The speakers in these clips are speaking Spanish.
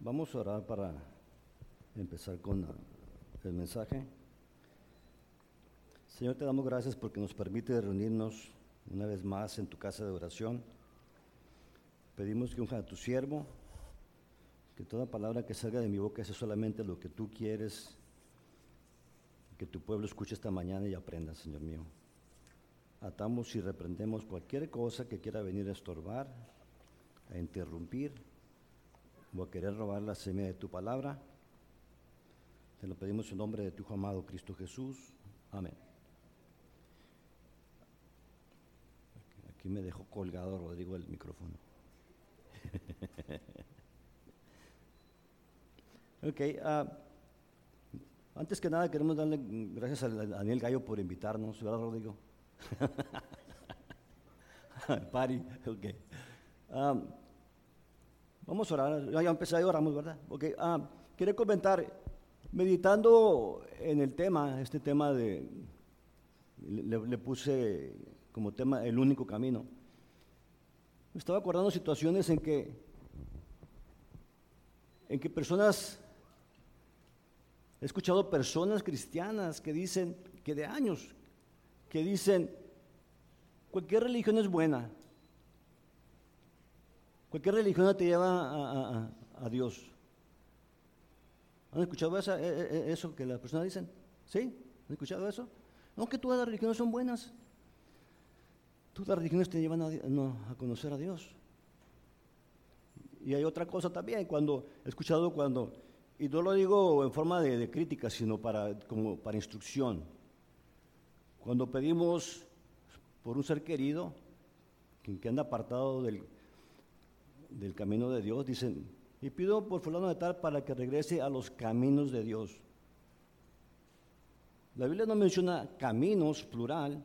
Vamos a orar para empezar con el mensaje. Señor, te damos gracias porque nos permite reunirnos una vez más en tu casa de oración. Pedimos que unja a tu siervo, que toda palabra que salga de mi boca sea solamente lo que tú quieres, que tu pueblo escuche esta mañana y aprenda, Señor mío. Atamos y reprendemos cualquier cosa que quiera venir a estorbar, a interrumpir o a querer robar la semilla de tu palabra. Te lo pedimos en nombre de tu Hijo amado Cristo Jesús. Amén. Aquí me dejó colgado Rodrigo el micrófono. ok, uh, antes que nada queremos darle gracias a Daniel Gallo por invitarnos, ¿verdad Rodrigo? Pari, ok. Um, Vamos a orar, ya empecé, a oramos, ¿verdad? Okay. Ah, quiero comentar, meditando en el tema, este tema de, le, puse como tema el único camino. Me estaba acordando situaciones en que, en que personas, he escuchado personas cristianas que dicen, que de años, que dicen, cualquier religión es buena, Cualquier religión te lleva a, Dios. ¿Han escuchado eso, eh, eh, eh, eso, que las personas dicen? ¿Sí? ¿Han escuchado eso? No, que todas las religiones son buenas. Todas las religiones te llevan a, conocer a Dios. Y hay otra cosa también, cuando he escuchado cuando, y no lo digo en forma de, crítica, sino para, como para instrucción. Cuando pedimos por un ser querido, que, que anda apartado del, del camino de Dios, dicen, y pido por fulano de tal para que regrese a los caminos de Dios. La Biblia no menciona caminos, plural,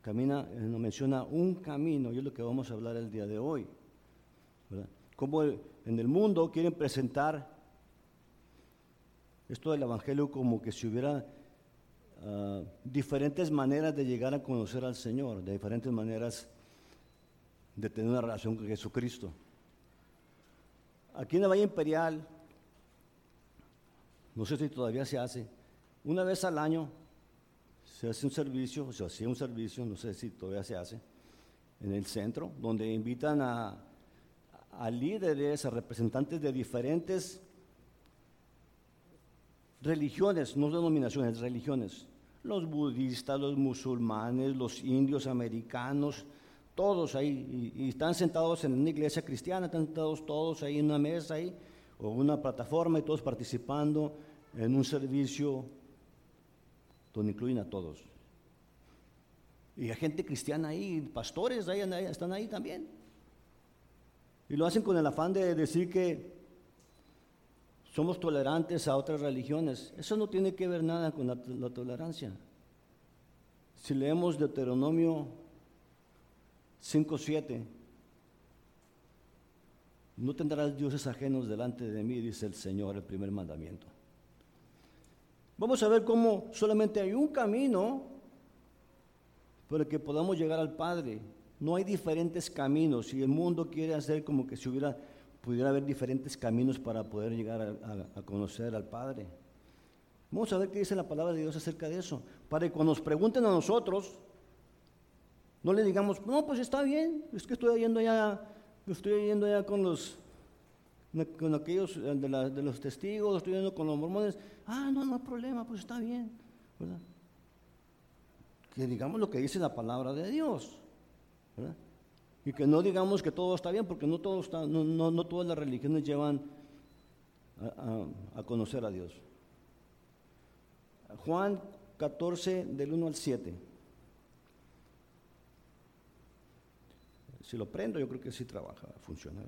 camina, eh, no menciona un camino, y es lo que vamos a hablar el día de hoy. Como en el mundo quieren presentar esto del Evangelio como que si hubiera ah, diferentes maneras de llegar a conocer al Señor, de diferentes maneras de tener una relación con Jesucristo. Aquí en la Valle Imperial, no sé si todavía se hace, una vez al año se hace un servicio, se hacía un servicio, no sé si todavía se hace, en el centro, donde invitan a, a líderes, a representantes de diferentes religiones, no denominaciones, religiones. Los budistas, los musulmanes, los indios americanos, todos ahí, y, están sentados en una iglesia cristiana, están sentados todos ahí en una mesa ahí, o una plataforma y todos participando en un servicio donde incluyen a todos. Y hay gente cristiana ahí, pastores ahí, están ahí también. Y lo hacen con el afán de decir que somos tolerantes a otras religiones. Eso no tiene que ver nada con la, la tolerancia. Si leemos Deuteronomio 5.7. No tendrás dioses ajenos delante de mí, dice el Señor, el primer mandamiento. Vamos a ver cómo solamente hay un camino para que podamos llegar al Padre. No hay diferentes caminos. Si el mundo quiere hacer como que si hubiera, pudiera haber diferentes caminos para poder llegar a, a conocer al Padre. Vamos a ver qué dice la palabra de Dios acerca de eso. Para que cuando nos pregunten a nosotros, no le digamos, no, pues está bien, es que estoy yendo ya, estoy yendo ya con los, con aquellos eh, de, los testigos, estoy yendo con los mormones. Ah, no, no hay problema, pues está bien. Que digamos lo que dice la palabra de Dios, ¿verdad? Y que no digamos que todo está bien, porque no, todo está, no, no, todas las religiones llevan a, a conocer a Dios. Juan 14, del 1 al 7. Si lo prendo, yo creo que sí trabaja, funciona.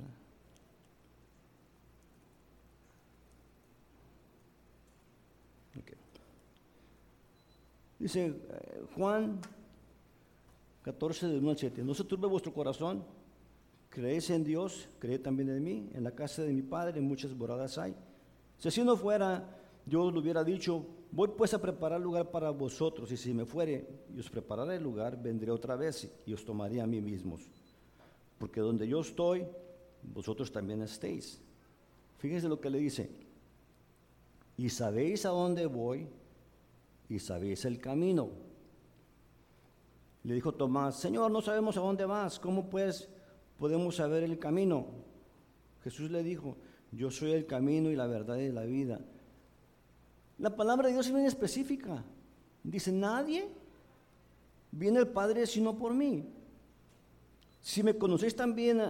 Dice eh, Juan 14, de 1 al 7. No se turbe vuestro corazón, creéis en Dios, creed también en mí. En la casa de mi Padre muchas moradas hay. Si así no fuera, yo lo hubiera dicho, voy pues a preparar lugar para vosotros, y si me fuere y os prepararé el lugar, vendré otra vez y os tomaré a mí mismos porque donde yo estoy, vosotros también estéis. Fíjense lo que le dice. Y sabéis a dónde voy y sabéis el camino. Le dijo Tomás, Señor, no sabemos a dónde vas, ¿cómo pues podemos saber el camino? Jesús le dijo, yo soy el camino y la verdad y la vida. La palabra de Dios es bien específica. Dice, nadie viene al Padre sino por mí. Si me conocéis también,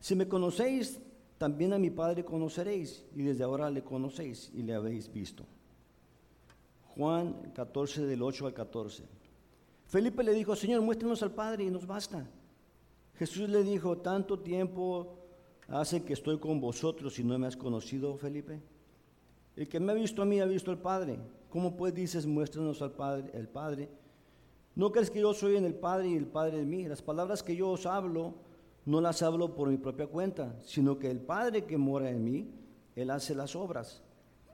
si me conocéis, también a mi Padre conoceréis, y desde ahora le conocéis y le habéis visto. Juan 14 del 8 al 14. Felipe le dijo, Señor, muéstrenos al Padre y nos basta. Jesús le dijo, tanto tiempo hace que estoy con vosotros y no me has conocido, Felipe. El que me ha visto a mí ha visto al Padre. ¿Cómo pues dices, muéstranos al Padre, el Padre? ¿No crees que yo soy en el Padre y el Padre en mí? Las palabras que yo os hablo, no las hablo por mi propia cuenta, sino que el Padre que mora en mí, Él hace las obras.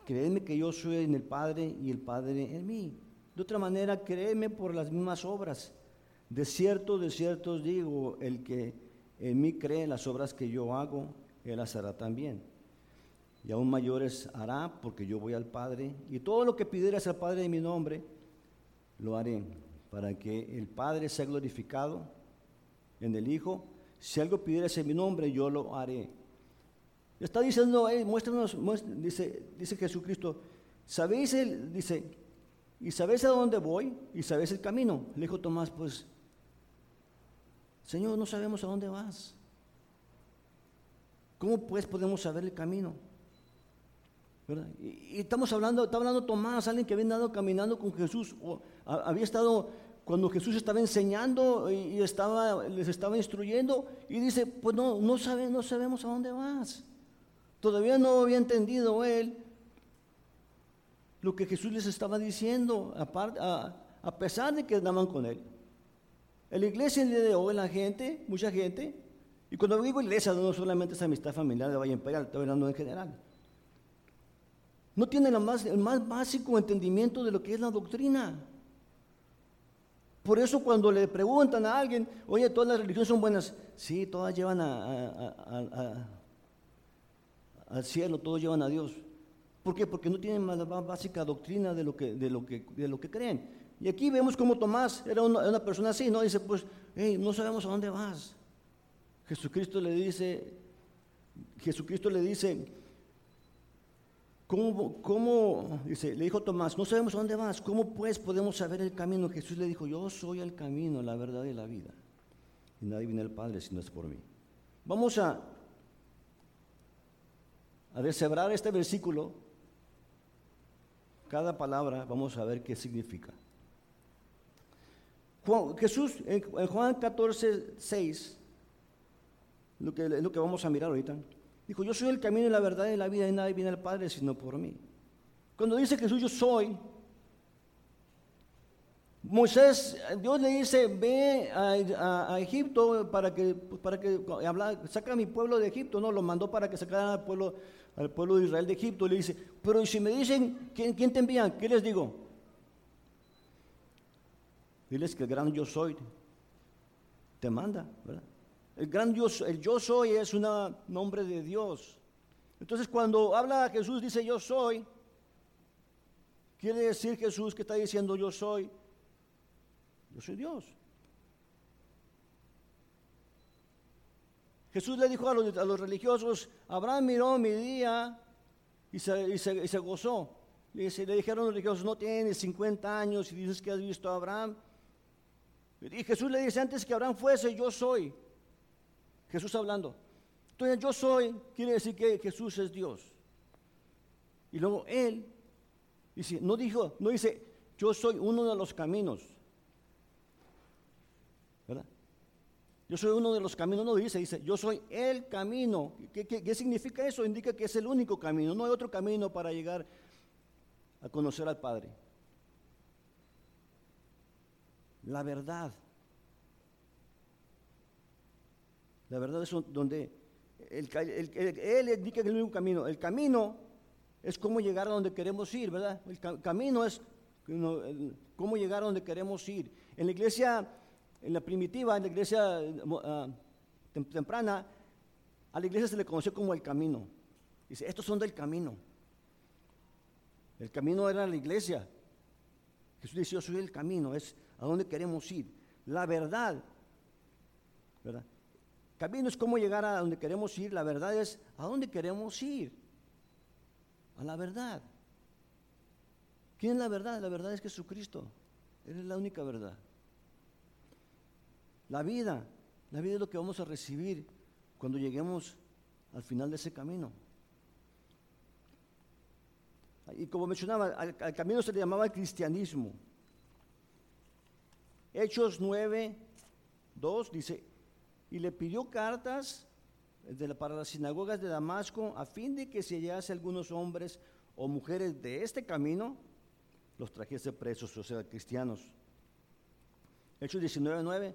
Créeme que yo soy en el Padre y el Padre en mí. De otra manera, créeme por las mismas obras. De cierto, de cierto os digo, el que en mí cree las obras que yo hago, Él las hará también. Y aún mayores hará, porque yo voy al Padre, y todo lo que pidieras al Padre en mi nombre, lo haré, para que el Padre sea glorificado en el Hijo. Si algo pidieras en mi nombre, yo lo haré. Está diciendo, muéstranos, dice, Jesucristo, ¿sabéis dice, y sabéis a dónde voy y sabéis el camino? Le dijo Tomás, pues, Señor, no sabemos a dónde vas. ¿Cómo pues podemos saber el camino? Y, estamos hablando, está hablando Tomás, alguien que había andado caminando con Jesús, o había estado cuando Jesús estaba enseñando y, les estaba instruyendo, y dice, pues no, no, sabe, no sabemos a dónde vas. Todavía no había entendido él lo que Jesús les estaba diciendo, a, a pesar de que andaban con él. En la iglesia el día de hoy, la gente, mucha gente, y cuando digo iglesia, no solamente es amistad familiar de Valle Imperial, estoy hablando en general, no tiene el más básico entendimiento de lo que es la doctrina. Por eso cuando le preguntan a alguien, oye, todas las religiones son buenas, sí, todas llevan a al cielo, todos llevan a Dios. ¿Por qué? Porque no tienen más básica doctrina de lo que, de lo que, de lo que creen. Y aquí vemos como Tomás era una, persona así, ¿no? Dice, pues, hey, no sabemos a dónde vas. Jesucristo le dice, Jesucristo le dice, ¿cómo, cómo, dice, le dijo Tomás, no sabemos dónde vas, ¿cómo pues podemos saber el camino? Jesús le dijo, yo soy el camino, la verdad y la vida. Y nadie viene al Padre si no es por mí. Vamos a a deshebrar este versículo, cada palabra vamos a ver qué significa. Jesús en, Juan 14, 6, lo que, lo que vamos a mirar ahorita, dijo, yo soy el camino y la verdad y la vida y nadie viene al Padre sino por mí. Cuando dice Jesús, yo soy, Moisés, Dios le dice, ve a, Egipto para que, para que saca a mi pueblo de Egipto, no, lo mandó para que sacara al pueblo, al pueblo de Israel de Egipto. Le dice, pero si me dicen, ¿quién, quién te envían? ¿Qué les digo? Diles que el gran yo soy te manda, ¿verdad? El gran yo, el yo soy es un nombre de Dios. Entonces cuando habla Jesús dice yo soy, quiere decir Jesús que está diciendo yo soy yo soy Dios. Jesús le dijo a los, religiosos, Abraham miró mi día y se, gozó. Le, le, dijeron los religiosos, no tienes 50 años y dices que has visto a Abraham. Y Jesús le dice, antes que Abraham fuese, yo soy. Jesús hablando. Entonces yo soy, quiere decir que Jesús es Dios. Y luego Él, no dijo, no dice, yo soy uno de los caminos. Yo soy uno de los caminos, no dice, dice, yo soy el camino. ¿Qué, significa eso? Indica que es el único camino, no hay otro camino para llegar a conocer al Padre. La verdad. La verdad es donde Él indica que es el único camino. El camino es cómo llegar a donde queremos ir, ¿verdad? El camino es cómo llegar a donde queremos ir. En la iglesia en la primitiva, en la iglesia ah, temprana, a la iglesia se le conoció como el camino. Dice, estos son del camino. El camino era la iglesia. Jesús dice, yo soy el camino, es a dónde queremos ir. La verdad, ¿verdad? Camino es cómo llegar a donde queremos ir, la verdad es a dónde queremos ir. A la verdad. ¿Quién es la verdad? La verdad es Jesucristo. Él es la única verdad. La vida, la vida es lo que vamos a recibir cuando lleguemos al final de ese camino. Y como mencionaba, al, camino se le llamaba cristianismo. Hechos 9, 2 dice, y le pidió cartas para las sinagogas de Damasco a fin de que se hallase algunos hombres o mujeres de este camino, los trajese presos, o sea, cristianos. Hechos 19, 9.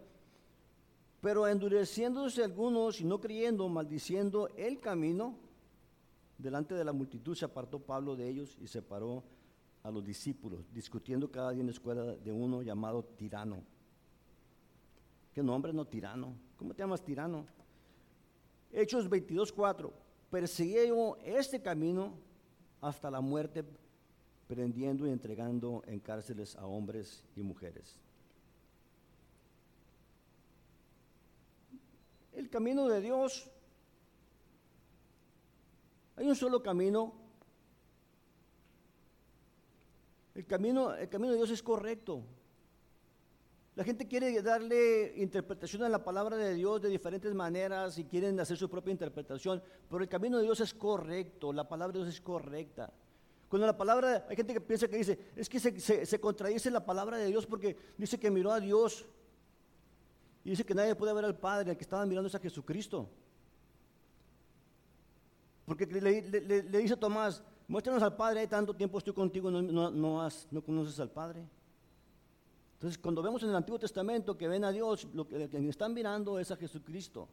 Pero endureciéndose algunos y no creyendo, maldiciendo el camino, delante de la multitud se apartó Pablo de ellos y separó a los discípulos, discutiendo cada día en la escuela de uno llamado tirano. ¿Qué nombre no tirano? ¿Cómo te llamas tirano? Hechos 22, 4. Perseguía yo este camino hasta la muerte, prendiendo y entregando en cárceles a hombres y mujeres. El camino de Dios, hay un solo camino. El camino, el camino de Dios es correcto. La gente quiere darle interpretación a la palabra de Dios de diferentes maneras y quieren hacer su propia interpretación, pero el camino de Dios es correcto, la palabra de Dios es correcta. Cuando la palabra, hay gente que piensa que dice, es que se, se contradice la palabra de Dios porque dice que miró a Dios y dice que nadie puede ver al Padre, el que estaba mirando es a Jesucristo. Porque le, dice a Tomás, muéstranos al Padre, hay tanto tiempo estoy contigo, no, no, has, no conoces al Padre. Entonces, cuando vemos en el Antiguo Testamento que ven a Dios, lo que, están mirando es a Jesucristo.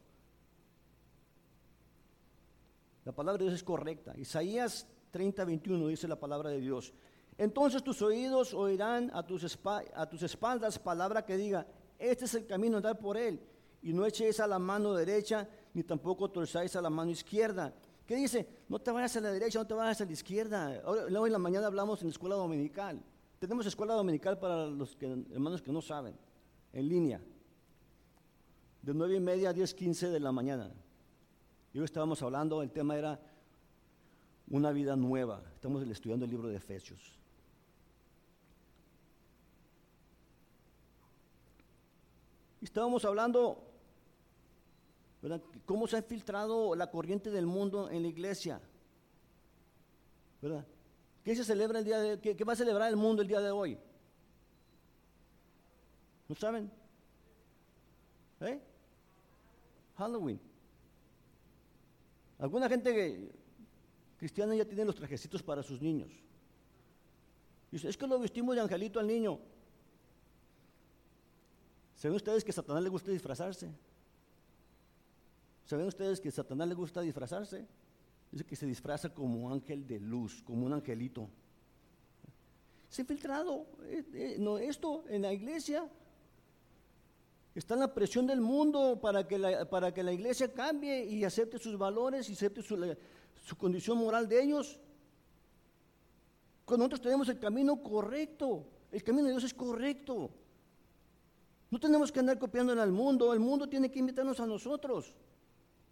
La palabra de Dios es correcta. Isaías 30, 21 dice la palabra de Dios. Entonces tus oídos oirán a tus, espaldas palabra que diga, este es el camino, andar por él. Y no echéis a la mano derecha, ni tampoco torzáis a la mano izquierda. ¿Qué dice? No te vayas a la derecha, no te vayas a la izquierda. luego en la mañana hablamos en la escuela dominical. Tenemos escuela dominical para los hermanos que no saben, en línea. De nueve y media a diez quince de la mañana. Y hoy estábamos hablando, el tema era una vida nueva. Estamos estudiando el libro de Efesios. estábamos hablando, ¿verdad? ¿Cómo se ha infiltrado la corriente del mundo en la iglesia? ¿Verdad? ¿Qué se celebra el día de qué, va a celebrar el mundo el día de hoy? ¿No saben? ¿Eh? Halloween. Alguna gente cristiana ya tiene los trajecitos para sus niños. Dice, es que lo vestimos de angelito al niño. ¿Saben ustedes que a Satanás le gusta disfrazarse? ¿Saben ustedes que a Satanás le gusta disfrazarse? Dice que se disfraza como ángel de luz, como un angelito. Se ha infiltrado eh, eh, no, esto en la iglesia. Está en la presión del mundo para que la, para que la iglesia cambie y acepte sus valores y acepte su, su condición moral de ellos. Cuando nosotros tenemos el camino correcto, el camino de Dios es correcto. No tenemos que andar copiando en el mundo, el mundo tiene que invitarnos a nosotros.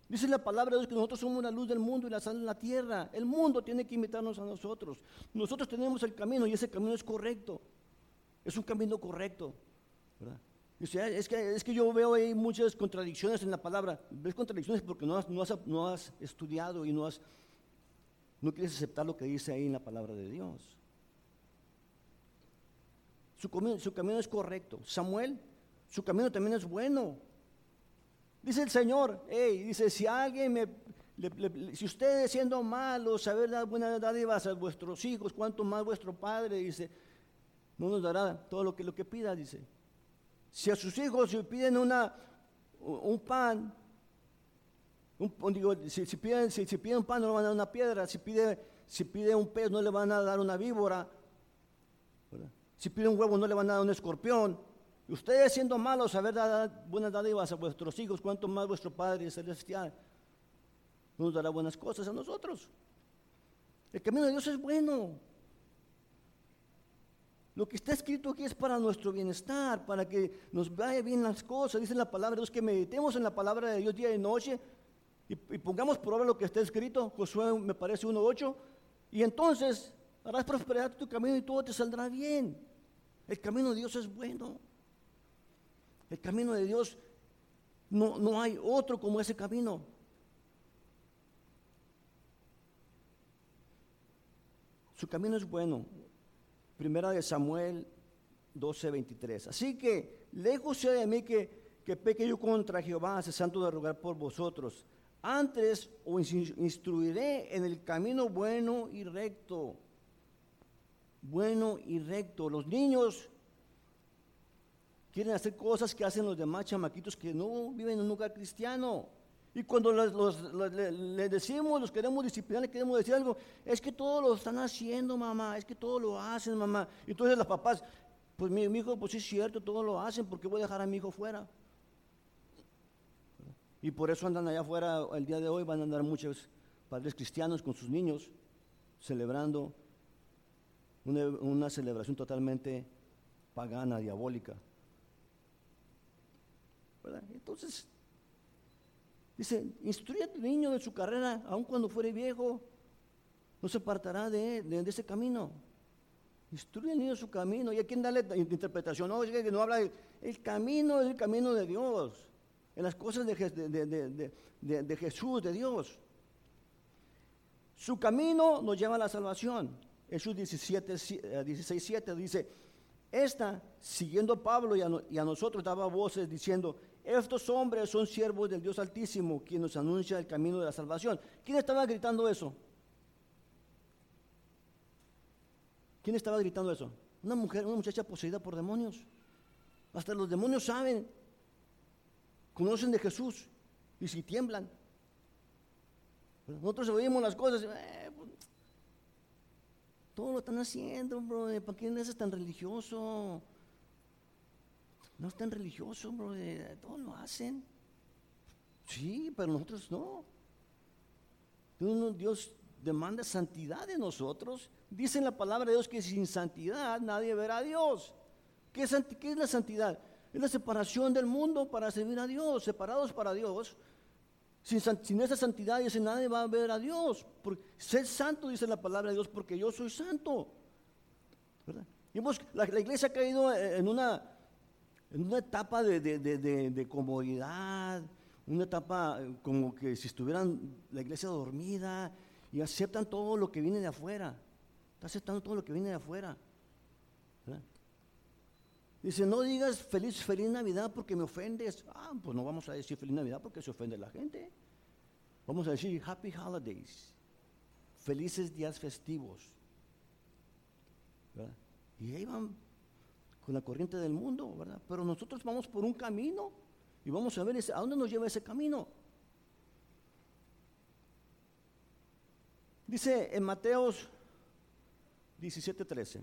Dice la palabra de Dios que nosotros somos la luz del mundo y la sal en la tierra. El mundo tiene que invitarnos a nosotros. Nosotros tenemos el camino y ese camino es correcto. Es un camino correcto. es, que, es que yo veo ahí muchas contradicciones en la palabra. Ves contradicciones porque no has, no has, estudiado y no, has, no quieres aceptar lo que dice ahí en la palabra de Dios. Su camino es correcto. Samuel su camino también es bueno. Dice el Señor, hey, dice, si alguien me, si ustedes siendo malos, saber dar buenas dádivas a vuestros hijos, cuanto más vuestro Padre, dice, no nos dará todo lo que, lo que pida, dice. Si a sus hijos si piden una, un pan, un, digo, si, piden, si, piden un pan no le van a dar una piedra, si pide, si pide un pez no le van a dar una víbora, si pide un huevo no le van a dar un escorpión. Ustedes siendo malos, saber dar buenas dádivas a vuestros hijos, cuanto más vuestro Padre Celestial nos dará buenas cosas a nosotros. El camino de Dios es bueno. Lo que está escrito aquí es para nuestro bienestar, para que nos vaya bien las cosas. Dice la palabra de Dios que meditemos en la palabra de Dios día y noche y, pongamos por obra lo que está escrito. Josué me parece 1.8. Y entonces harás prosperar tu camino y todo te saldrá bien. El camino de Dios es bueno. El camino de Dios no, no hay otro como ese camino. Su camino es bueno. Primera de Samuel 12:23. Así que lejos sea de mí que, que peque yo contra Jehová, cesando de rogar por vosotros. Antes os instruiré en el camino bueno y recto. Bueno y recto. Los niños quieren hacer cosas que hacen los demás chamaquitos que no viven en un lugar cristiano. Y cuando les, decimos, los queremos disciplinar, les queremos decir algo, es que todo lo están haciendo, mamá, es que todo lo hacen, mamá. Y entonces los papás, pues mi, hijo, pues sí es cierto, todo lo hacen, ¿por qué voy a dejar a mi hijo fuera? Y por eso andan allá afuera el día de hoy, van a andar muchos padres cristianos con sus niños celebrando una celebración totalmente pagana, diabólica. Entonces, dice, instruye a tu niño de su carrera, aun cuando fuere viejo, no se apartará de, ese camino. Instruye al niño su camino. ¿Y a quién darle interpretación? No, no habla, el camino es el camino de Dios, en las cosas de, de Jesús, de Dios. Su camino nos lleva a la salvación. Jesús 17, 16, 7 dice, esta, siguiendo a Pablo y a, nosotros, daba voces diciendo, estos hombres son siervos del Dios Altísimo, quien nos anuncia el camino de la salvación. ¿Quién estaba gritando eso? ¿Quién estaba gritando eso? Una mujer, una muchacha poseída por demonios. Hasta los demonios saben, conocen de Jesús y si tiemblan. Nosotros oímos las cosas, eh, pues, todo lo están haciendo, bro, ¿para qué es tan religioso? No es tan religioso, bro, todos lo hacen. Sí, pero nosotros no. Dios demanda santidad de nosotros. Dice en la palabra de Dios que sin santidad nadie verá a Dios. ¿Qué es, la santidad? Es la separación del mundo para servir a Dios, separados para Dios. Sin, esa santidad, dice, nadie va a ver a Dios. Porque, ser santo, dice la palabra de Dios, porque yo soy santo. la, iglesia ha caído en una en una etapa de, comodidad, una etapa eh, como que si estuvieran la iglesia dormida y aceptan todo lo que viene de afuera. Está aceptando todo lo que viene de afuera. Dice, no digas feliz, feliz Navidad porque me ofendes. Ah, pues no vamos a decir feliz Navidad porque se ofende la gente. Vamos a decir Happy Holidays. Felices días festivos. Y ahí van con la corriente del mundo, ¿verdad? Pero nosotros vamos por un camino y vamos a ver a dónde nos lleva ese camino. Dice en Mateos 17:13,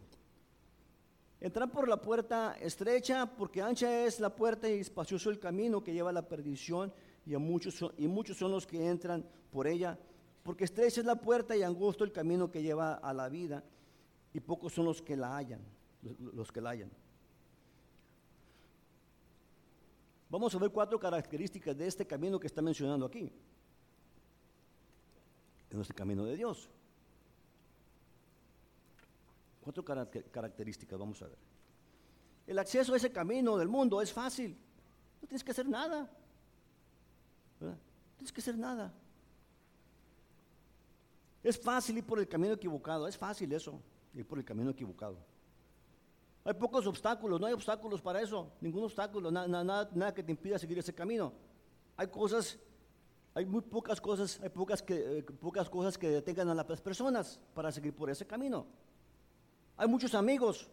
entrar por la puerta estrecha, porque ancha es la puerta y espacioso el camino que lleva a la perdición, y, a muchos son, y muchos son los que entran por ella, porque estrecha es la puerta y angosto el camino que lleva a la vida, y pocos son los que la hallan, los que la hallan. Vamos a ver cuatro características de este camino que está mencionando aquí. En este camino de Dios. Cuatro características, vamos a ver. El acceso a ese camino del mundo es fácil. No tienes que hacer nada. No tienes que hacer nada. Es fácil ir por el camino equivocado. Es fácil eso, ir por el camino equivocado. Hay pocos obstáculos, no hay obstáculos para eso, ningún obstáculo, nada, nada, que te impida seguir ese camino. Hay cosas, hay muy pocas cosas, hay pocas, que, eh, pocas cosas que detengan a las personas para seguir por ese camino. Hay muchos amigos,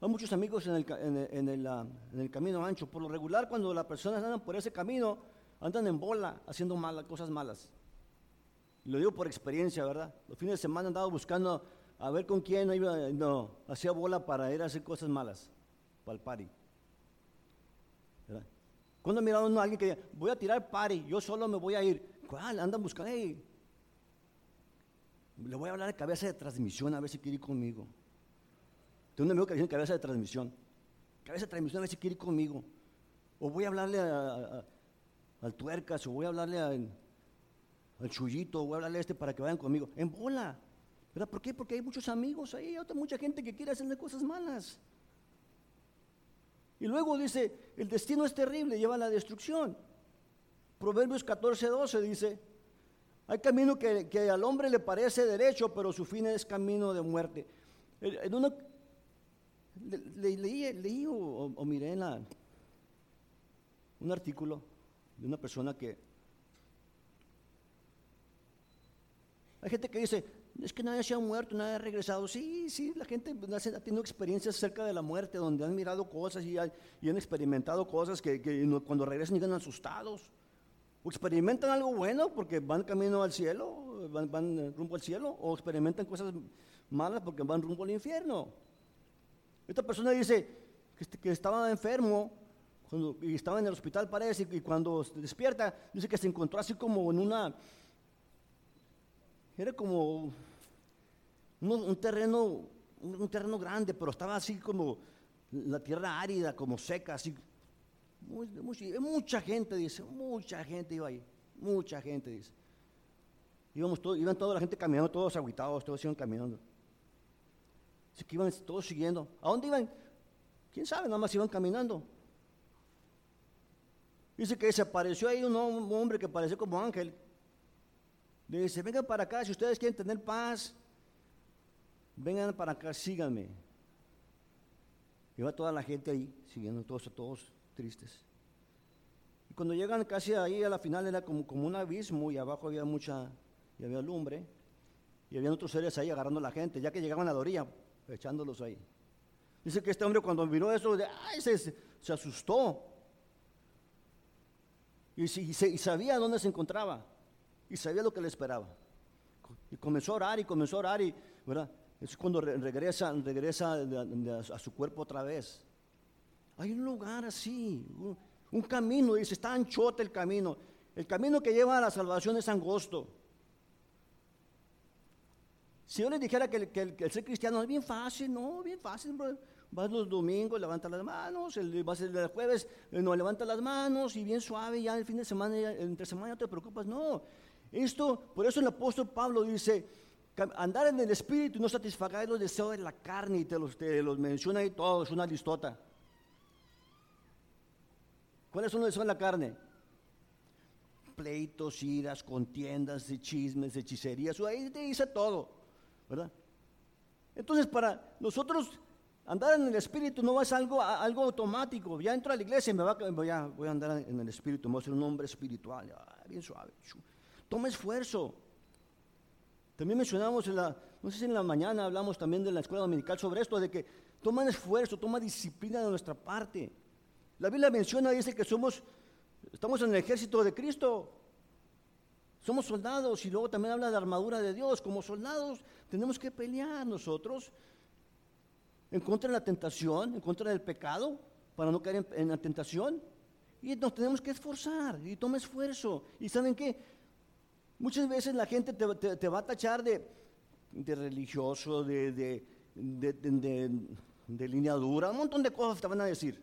hay muchos amigos en el, ah, en el, camino ancho. Por lo regular, cuando las personas andan por ese camino, andan en bola, haciendo malas, cosas malas. lo digo por experiencia, ¿verdad? Los fines de semana andado buscando a ver con quién iba, no, hacía bola para ir a hacer cosas malas, para el party. Cuando miraron a alguien que decía, voy a tirar party, yo solo me voy a ir, ¿cuál? Andan buscando, hey, le voy a hablar de cabeza de transmisión a ver si quiere ir conmigo. Tengo un amigo que dice cabeza de transmisión. Cabeza de transmisión a ver si quiere ir conmigo. O voy a hablarle al tuercas, o voy a hablarle al chullito, o voy a hablarle a este para que vayan conmigo. En bola. ¿Verdad? ¿Por qué? Porque hay muchos amigos ahí, hay mucha gente que quiere hacerle cosas malas. Y luego dice, el destino es terrible, lleva la destrucción. Proverbios 14, 12 dice, hay camino que, al hombre le parece derecho, pero su fin es camino de muerte. En uno, leí, leí o, miré en un artículo de una persona que... Hay gente que dice, es que nadie se ha muerto, nadie ha regresado. Sí, sí, la gente ha tenido experiencias acerca de la muerte, donde han mirado cosas y, han experimentado cosas que, cuando regresan llegan asustados. O experimentan algo bueno porque van camino al cielo, van, rumbo al cielo, o experimentan cosas malas porque van rumbo al infierno. Esta persona dice que, este, estaba enfermo y estaba en el hospital, parece, y cuando despierta, dice que se encontró así como en una era como un, terreno, un, terreno grande, pero estaba así como la tierra árida, como seca, así. mucha gente, dice, mucha gente iba ahí, mucha gente, dice. Iban toda la gente caminando, todos aguitados, todos iban caminando. Dice que iban todos siguiendo. ¿A dónde iban? ¿Quién sabe? Nada más iban caminando. Dice que se apareció ahí un hombre que parecía como ángel. Dice, vengan para acá, si ustedes quieren tener paz, vengan para acá, síganme. Y va toda la gente ahí, siguiendo todos, todos tristes. Y cuando llegan casi ahí a la final era como, como un abismo y abajo había mucha, y había lumbre. Y había otros seres ahí agarrando a la gente, ya que llegaban a la orilla, echándolos ahí. Dice que este hombre cuando miró eso, se, asustó. Y sabía dónde se encontraba y sabía lo que le esperaba. Y comenzó a orar y comenzó a orar y, ¿verdad? Es cuando regresa, regresa a su cuerpo otra vez. Hay un lugar así, un, camino, dice, está anchote el camino. El camino que lleva a la salvación es angosto. Si yo les dijera que, el ser cristiano es bien fácil, no, bien fácil, Vas los domingos, levanta las manos, vas el jueves, eh, no, levanta las manos y bien suave, ya el fin de semana, entre semana no te preocupas, no. Esto, por eso el apóstol Pablo dice, andar en el espíritu y no satisfagáis los deseos de la carne y te los, los menciona ahí todos, una listota. ¿Cuáles son los deseos de la carne? Pleitos, iras, contiendas, chismes, hechicerías, ahí te dice todo, ¿verdad? Entonces, para nosotros andar en el espíritu no es algo, algo automático. Ya entro a la iglesia y me va, voy, a, voy a andar en el espíritu, me voy a ser un hombre espiritual, bien suave. Toma esfuerzo. También mencionamos en la, no sé si en la mañana hablamos también de la escuela dominical sobre esto, de que toma esfuerzo, toma disciplina de nuestra parte. La Biblia menciona, dice que somos, estamos en el ejército de Cristo. Somos soldados y luego también habla de armadura de Dios. Como soldados tenemos que pelear nosotros en contra de la tentación, en contra del pecado, para no caer en, la tentación. Y nos tenemos que esforzar y toma esfuerzo. ¿Y saben qué? Muchas veces la gente te, va a tachar de, religioso, de, de, línea dura, un montón de cosas te van a decir.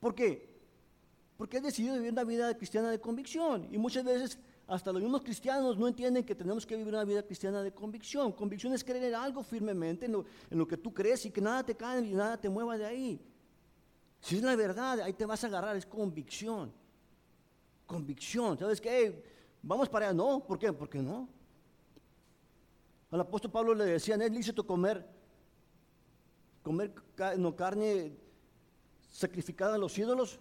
¿Por qué? Porque has decidido vivir una vida cristiana de convicción. Y muchas veces hasta los mismos cristianos no entienden que tenemos que vivir una vida cristiana de convicción. Convicción es creer en algo firmemente, en lo, en lo que tú crees y que nada te cae y nada te mueva de ahí. Si es la verdad, ahí te vas a agarrar, es convicción. Convicción. ¿Sabes qué? Vamos para allá. No, ¿por qué? Porque no. Al apóstol Pablo le decían, es lícito comer, comer no, carne sacrificada a los ídolos.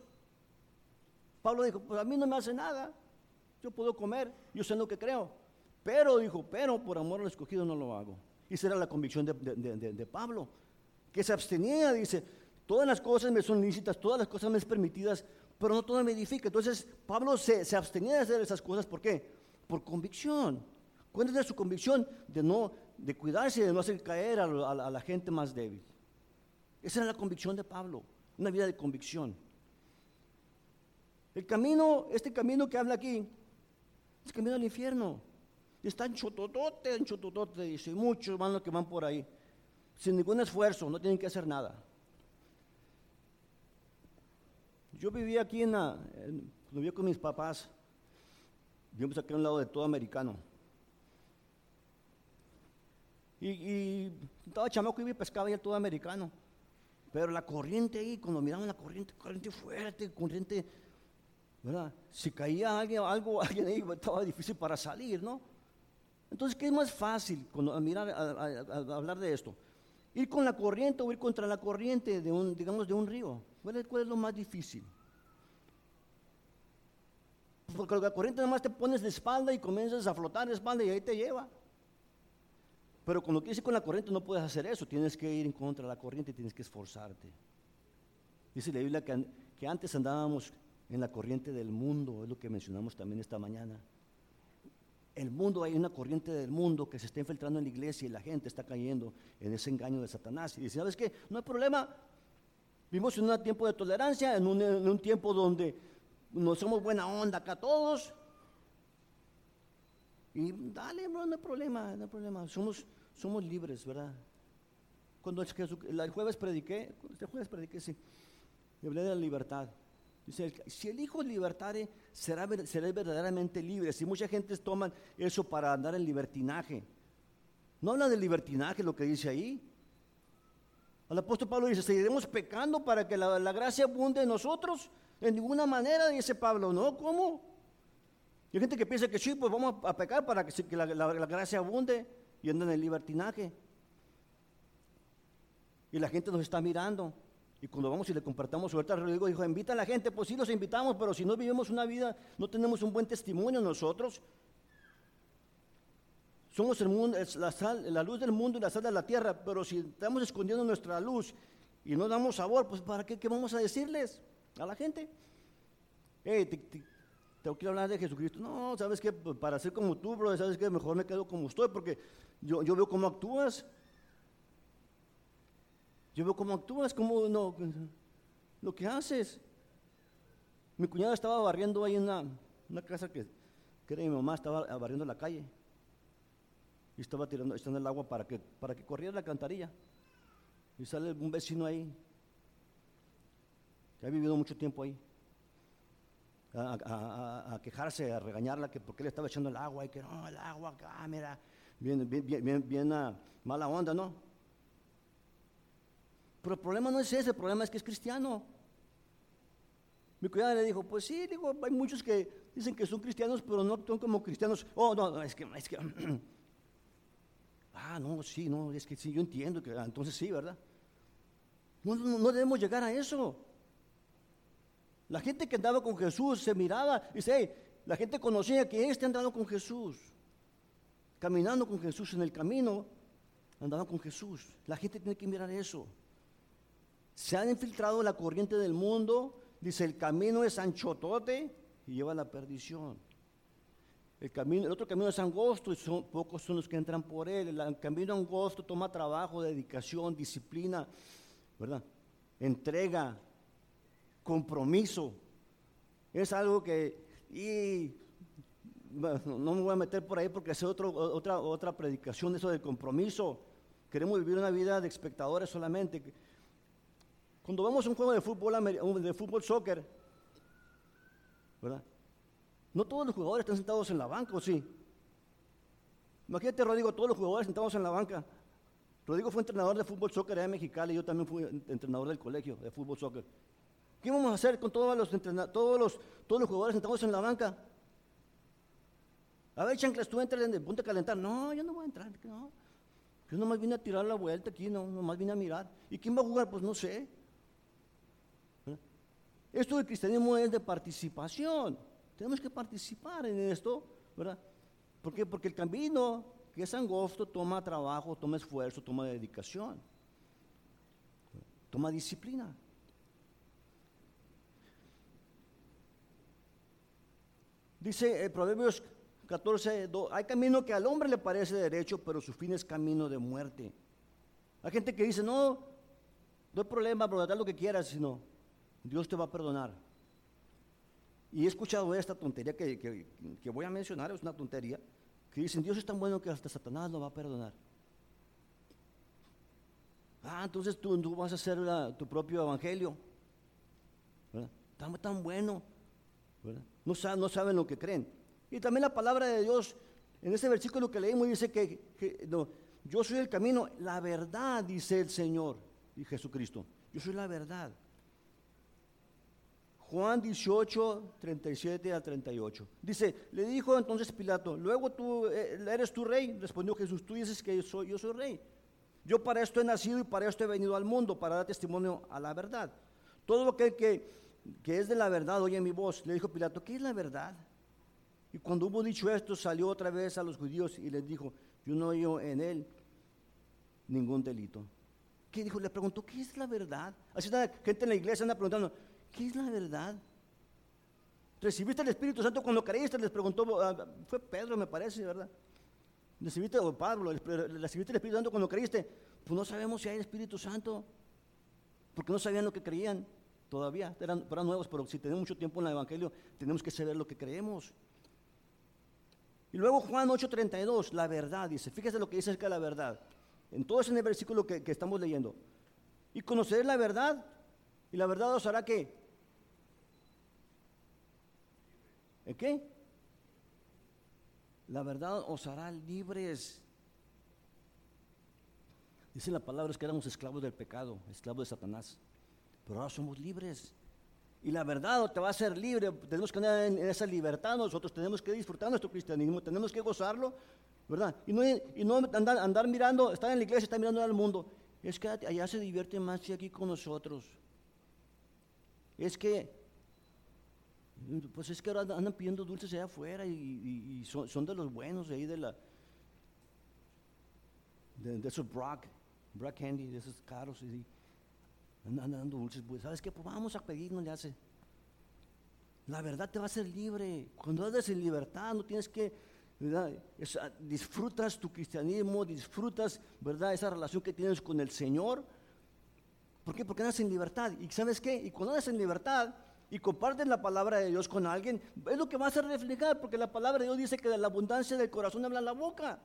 Pablo dijo, pues a mí no me hace nada, yo puedo comer, yo sé lo que creo. Pero, dijo, pero por amor al escogido no lo hago. Y esa era la convicción de, de Pablo, que se abstenía, dice, todas las cosas me son lícitas, todas las cosas me son permitidas, pero no todo me edifica. Entonces, Pablo se, abstenía de hacer esas cosas. ¿Por qué? Por convicción. ¿Cuál su convicción? De no, de cuidarse, de no hacer caer a, la gente más débil. Esa era la convicción de Pablo, una vida de convicción. El camino, este camino que habla aquí, es camino al infierno. Están chototote, en chototote, dice, y muchos los que van por ahí, sin ningún esfuerzo, no tienen que hacer nada. Yo vivía aquí en, la, vivía con mis papás, vivimos aquí a un lado de todo americano. Y, y estaba chamaco y pescaba ya todo americano. Pero la corriente ahí, cuando miraban la corriente, corriente fuerte, corriente, ¿verdad? Si caía alguien, algo, alguien ahí, estaba difícil para salir, ¿no? Entonces, ¿qué es más fácil cuando, mirar, hablar de esto? Ir con la corriente o ir contra la corriente de un, digamos, de un río. ¿Cuál es, lo más difícil? Porque la corriente nada más te pones de espalda y comienzas a flotar de espalda y ahí te lleva. Pero cuando quieres ir con la corriente no puedes hacer eso, tienes que ir en contra de la corriente y tienes que esforzarte. Dice la Biblia que, que antes andábamos en la corriente del mundo, es lo que mencionamos también esta mañana. El mundo, hay una corriente del mundo que se está infiltrando en la iglesia y la gente está cayendo en ese engaño de Satanás. Y dice, ¿sabes qué? No hay problema. Vivimos en un tiempo de tolerancia, en un, tiempo donde no somos buena onda acá todos. Y dale, no hay problema, no hay problema. Somos, somos libres, ¿verdad? Cuando el jueves prediqué, este jueves prediqué, sí, hablé de la libertad. Dice, si el Hijo libertare, será, será verdaderamente libre. Si mucha gente toma eso para andar en libertinaje. No habla de libertinaje lo que dice ahí. El apóstol Pablo dice, seguiremos pecando para que la, gracia abunde en nosotros. En ninguna manera, dice Pablo, ¿no? ¿Cómo? hay gente que piensa que sí, pues vamos a pecar para que, la, la gracia abunde y andan en el libertinaje. Y la gente nos está mirando. Y cuando vamos y le compartamos ahorita, Rodrigo dijo, invita a la gente, pues sí los invitamos, pero si no vivimos una vida, no tenemos un buen testimonio nosotros. Somos el mundo, la, sal, la luz del mundo y la sal de la tierra, pero si estamos escondiendo nuestra luz y no damos sabor, pues ¿para qué, qué vamos a decirles a la gente? Hey, tengo que hablar de Jesucristo. No, ¿sabes qué? Pues, para ser como tú, bro, ¿sabes qué? Mejor me quedo como estoy porque yo, yo veo cómo actúas. Yo veo cómo actúas, cómo no, lo que haces. Mi cuñada estaba barriendo ahí en una, casa que, que, era mi mamá, estaba barriendo la calle. Y estaba tirando, echando el agua para que, para que corriera la cantarilla. Y sale un vecino ahí, que ha vivido mucho tiempo ahí, a, quejarse, a regañarla, que porque le estaba echando el agua y que no, el agua acá, mira, bien, bien, bien, bien mala onda, ¿no? Pero el problema no es ese, el problema es que es cristiano. Mi cuñada le dijo, pues sí, digo, hay muchos que dicen que son cristianos, pero no actúan como cristianos. Oh, no, es que, es que, ah, no, sí, no, es que sí, yo entiendo que ah, entonces sí, ¿verdad? No, no, debemos llegar a eso. La gente que andaba con Jesús se miraba y dice, la gente conocía que este andaba con Jesús, caminando con Jesús en el camino, andaba con Jesús. La gente tiene que mirar eso. Se han infiltrado la corriente del mundo, dice el camino es anchotote y lleva a la perdición. El, camino, el otro camino es angosto y son, pocos son los que entran por él. El camino angosto toma trabajo, dedicación, disciplina, ¿verdad? Entrega, compromiso. Es algo que, y, no me voy a meter por ahí porque es otra, otra predicación, eso del compromiso. Queremos vivir una vida de espectadores solamente. Cuando vamos a un juego de fútbol, de fútbol soccer, ¿verdad? No todos los jugadores están sentados en la banca, ¿o sí? Imagínate, Rodrigo, todos los jugadores sentados en la banca. Rodrigo fue entrenador de fútbol soccer en Mexicali, yo también fui entrenador del colegio de fútbol soccer. ¿Qué vamos a hacer con todos los, todos todos los jugadores sentados en la banca? A ver, chanclas, tú entras en punto de calentar. No, yo no voy a entrar, no. Yo nomás vine a tirar la vuelta aquí, no, nomás vine a mirar. ¿Y quién va a jugar? Pues no sé. Esto del cristianismo es de participación. Tenemos que participar en esto, ¿verdad? ¿Por qué? Porque el camino que es angosto toma trabajo, toma esfuerzo, toma dedicación, toma disciplina. Dice eh, Proverbios 14, hay camino que al hombre le parece derecho, pero su fin es camino de muerte. Hay gente que dice, no, no hay problema, pero lo que quieras, sino Dios te va a perdonar. Y he escuchado esta tontería que, voy a mencionar, es una tontería, que dicen, Dios es tan bueno que hasta Satanás lo va a perdonar. Ah, entonces tú, tú vas a hacer tu propio evangelio. ¿verdad? Tan, tan bueno. No, saben, no saben lo que creen. Y también la palabra de Dios, en ese versículo que leímos, dice que, yo soy el camino, la verdad, dice el Señor y Jesucristo. Yo soy la verdad. Juan 18, 37 al 38. Dice, le dijo entonces Pilato, luego tú eh, eres tu rey. Respondió Jesús, tú dices que yo soy, yo soy rey. Yo para esto he nacido y para esto he venido al mundo, para dar testimonio a la verdad. Todo que, que es de la verdad oye mi voz. Le dijo Pilato, ¿qué es la verdad? Y cuando hubo dicho esto, salió otra vez a los judíos y les dijo, yo no oigo en él ningún delito. ¿Qué dijo? Le preguntó, ¿qué es la verdad? Así está gente en la iglesia anda preguntando, ¿qué es la verdad? ¿Recibiste el Espíritu Santo cuando creíste? Les preguntó, ah, fue Pedro me parece, ¿verdad? recibiste, o Pablo, recibiste el Espíritu Santo cuando creíste, pues no sabemos si hay Espíritu Santo, porque no sabían lo que creían todavía, eran, nuevos, pero si tenemos mucho tiempo en el Evangelio, tenemos que saber lo que creemos. Y luego Juan 8:32, la verdad, dice, fíjese lo que dice acerca de la verdad. En todo ese versículo que, que estamos leyendo. Y conocer la verdad, y la verdad os hará que. ¿En qué? La verdad os hará libres. Dice la palabra es que éramos esclavos del pecado, esclavos de Satanás. Pero ahora somos libres. Y la verdad te va a hacer libre. Tenemos que andar en esa libertad. Nosotros tenemos que disfrutar nuestro cristianismo, tenemos que gozarlo, ¿verdad? Y no, y no andar, mirando, estar en la iglesia, estar mirando al mundo. Es que allá se divierte más que aquí con nosotros. Es que pues es que ahora andan pidiendo dulces allá afuera y, son, de los buenos de ahí de la de, esos Brock, Brock Candy, de esos caros y andan, dando dulces, pues sabes qué, pues vamos a pedirnos ya hace. La verdad te va a hacer libre. Cuando andas en libertad, no tienes que, disfrutas tu cristianismo, disfrutas, ¿verdad? Esa relación que tienes con el Señor. ¿Por qué? Porque andas en libertad. ¿Y sabes qué? Y cuando andas en libertad, y comparten la palabra de Dios con alguien, es lo que va a reflejar, porque la palabra de Dios dice que de la abundancia del corazón habla la boca.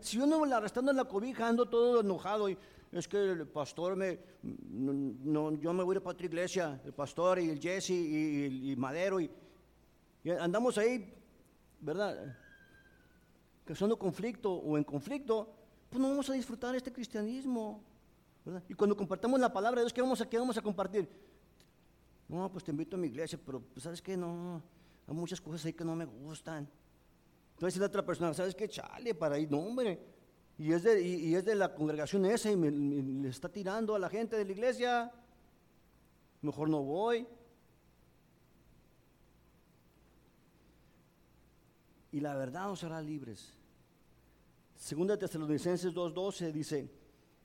Si uno la arrastrando en la cobija, ando todo enojado y es que el pastor me, no, yo me voy a para otra iglesia, el pastor y el Jesse y, Madero y, andamos ahí, ¿verdad? Causando conflicto o en conflicto, pues no vamos a disfrutar este cristianismo. Y cuando compartamos la palabra de Dios, ¿qué vamos a, qué vamos a compartir? No, pues te invito a mi iglesia, pero pues, ¿sabes qué? No, hay muchas cosas ahí que no me gustan. Entonces la otra persona, ¿sabes qué? Chale, para ir, no, hombre. Y es de, y, es de la congregación esa y me, le está tirando a la gente de la iglesia. Mejor no voy. Y la verdad os hará libres. Segunda Tesalonicenses 2.12 dice,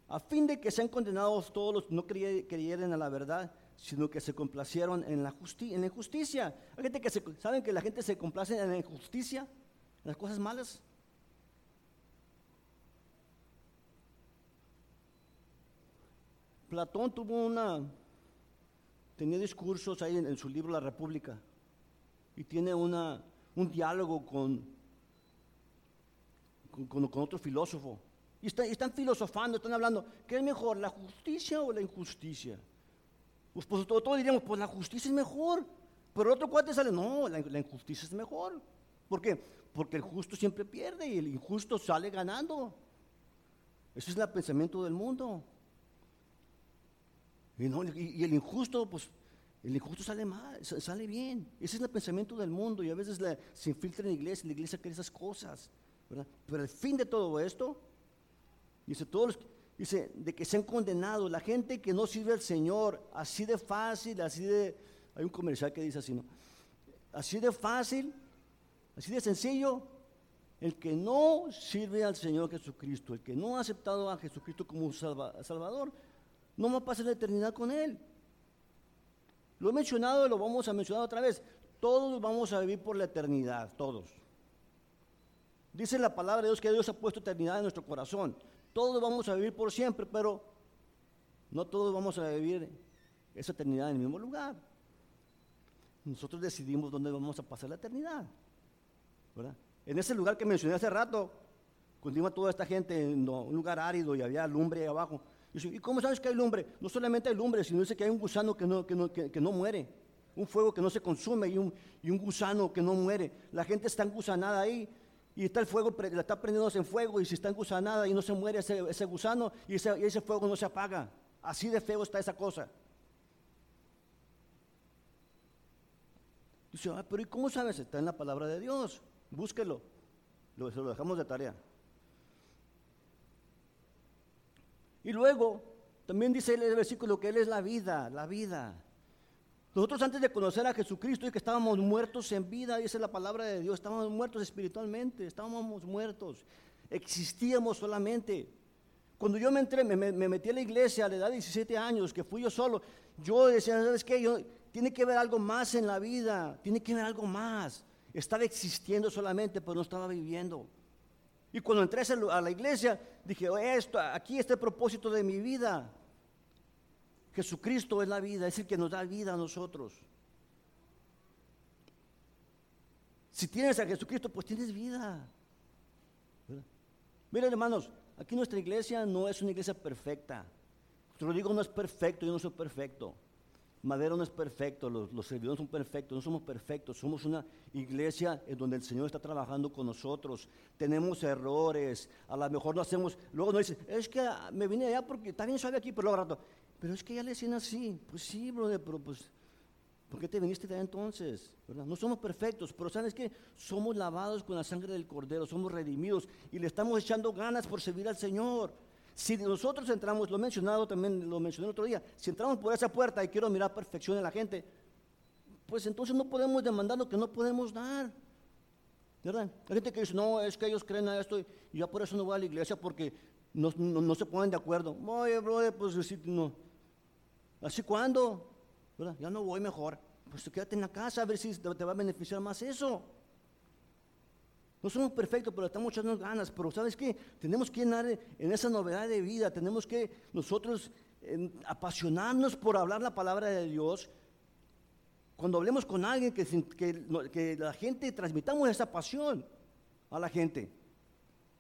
a fin de que sean condenados todos los que no creyeren a la verdad, sino que se complacieron en la, en la injusticia. Hay gente que se, ¿Saben que la gente se complace en la injusticia? En las cosas malas. Platón tuvo una, tenía discursos ahí en, su libro La República y tiene una, un diálogo con, con, con, otro filósofo. Y, y están filosofando, están hablando, ¿qué es mejor, la justicia o la injusticia? Pues, pues todos, diríamos, pues la justicia es mejor. Pero el otro cuate sale, no, la, injusticia es mejor. ¿Por qué? Porque el justo siempre pierde y el injusto sale ganando. Ese es el pensamiento del mundo. Y, el injusto, pues, el injusto sale mal, sale bien. Ese es el pensamiento del mundo y a veces se infiltra en la iglesia, la iglesia quiere esas cosas. Pero el fin de todo esto, dice, todos los, dice, de que sean condenados, la gente que no sirve al Señor, así de fácil, así de, hay un comercial que dice así, ¿no? Así de fácil, así de sencillo, el que no sirve al Señor Jesucristo, el que no ha aceptado a Jesucristo como Salvador, no va a pasar la eternidad con Él. Lo he mencionado y lo vamos a mencionar otra vez. Todos vamos a vivir por la eternidad, todos. Dice la palabra de Dios que Dios ha puesto eternidad en nuestro corazón. Todos vamos a vivir por siempre, pero no todos vamos a vivir esa eternidad en el mismo lugar. Nosotros decidimos dónde vamos a pasar la eternidad. En ese lugar que mencioné hace rato, cuando toda esta gente en un lugar árido y había lumbre ahí abajo. ¿Y cómo sabes que hay lumbre? No solamente hay lumbre, sino dice que hay un gusano que no, que no, que, no muere. Un fuego que no se consume y un, y un gusano que no muere. La gente está engusanada ahí y está el fuego, la está prendiéndose en fuego y si está engusanada y no se muere ese, ese gusano y ese, y ese fuego no se apaga. Así de feo está esa cosa. Dice, ah, pero ¿y cómo sabes? Está en la palabra de Dios. Búsquelo. Lo, se lo dejamos de tarea. Y luego, también dice el versículo que Él es la vida, la vida. Nosotros antes de conocer a Jesucristo y que estábamos muertos en vida, dice la palabra de Dios, estábamos muertos espiritualmente, estábamos muertos, existíamos solamente. Cuando yo me entré, me, metí a la iglesia a la edad de 17 años, que fui yo solo, yo decía, ¿sabes qué? Yo, tiene que haber algo más en la vida, tiene que haber algo más. Estaba existiendo solamente, pero no estaba viviendo. Y cuando entré a la iglesia, dije, esto, aquí está el propósito de mi vida. Jesucristo es la vida, es el que nos da vida a nosotros. Si tienes a Jesucristo, pues tienes vida. Miren hermanos, aquí nuestra iglesia no es una iglesia perfecta. Rodrigo no es perfecto, yo no soy perfecto. Madero no es perfecto, los, servidores son perfectos, no somos perfectos, somos una iglesia en donde el Señor está trabajando con nosotros, tenemos errores, a lo mejor no hacemos, luego nos dice, es que me vine allá porque también soy aquí, pero luego rato, pero es que ya le decían así, pues sí, brother, pero pues, ¿por qué te viniste de entonces? No somos perfectos, pero ¿sabes qué? Somos lavados con la sangre del Cordero, somos redimidos y le estamos echando ganas por servir al Señor. Si nosotros entramos, lo he mencionado también, lo mencioné el otro día, si entramos por esa puerta y quiero mirar perfección en la gente, pues entonces no podemos demandar lo que no podemos dar. ¿Verdad? Hay gente que dice, no, es que ellos creen a esto y ya por eso no voy a la iglesia porque no, se ponen de acuerdo. Oye, brother, pues no. ¿Así cuándo? Ya no voy mejor. Pues quédate en la casa a ver si te va a beneficiar más eso. No somos perfectos, pero estamos echando ganas. Pero ¿sabes qué? Tenemos que llenar en esa novedad de vida. Tenemos que nosotros apasionarnos por hablar la palabra de Dios. Cuando hablemos con alguien, que, la gente transmitamos esa pasión a la gente.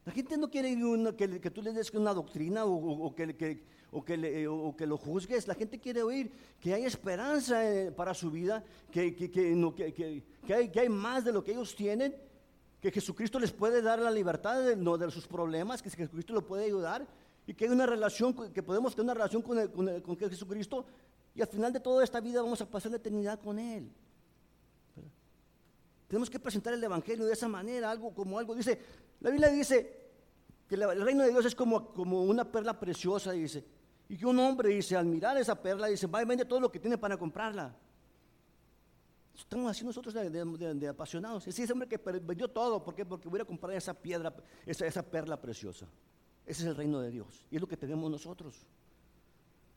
La gente no quiere que, tú le des una doctrina o, que, o, que, lo juzgues. La gente quiere oír que hay esperanza eh, para su vida, que, hay, que hay más de lo que ellos tienen que Jesucristo les puede dar la libertad de, no, de sus problemas, que Jesucristo lo puede ayudar y que hay una relación, que podemos tener una relación con, con, Jesucristo y al final de toda esta vida vamos a pasar la eternidad con Él. Tenemos que presentar el Evangelio de esa manera, algo como algo. Dice, la Biblia dice que el reino de Dios es como, como una perla preciosa, dice. Y que un hombre dice, al mirar esa perla, dice, va y vende todo lo que tiene para comprarla. Estamos así nosotros de, apasionados. Es ese hombre que vendió todo. ¿Por qué? Porque voy a comprar esa piedra, esa, esa perla preciosa. Ese es el reino de Dios. Y es lo que tenemos nosotros.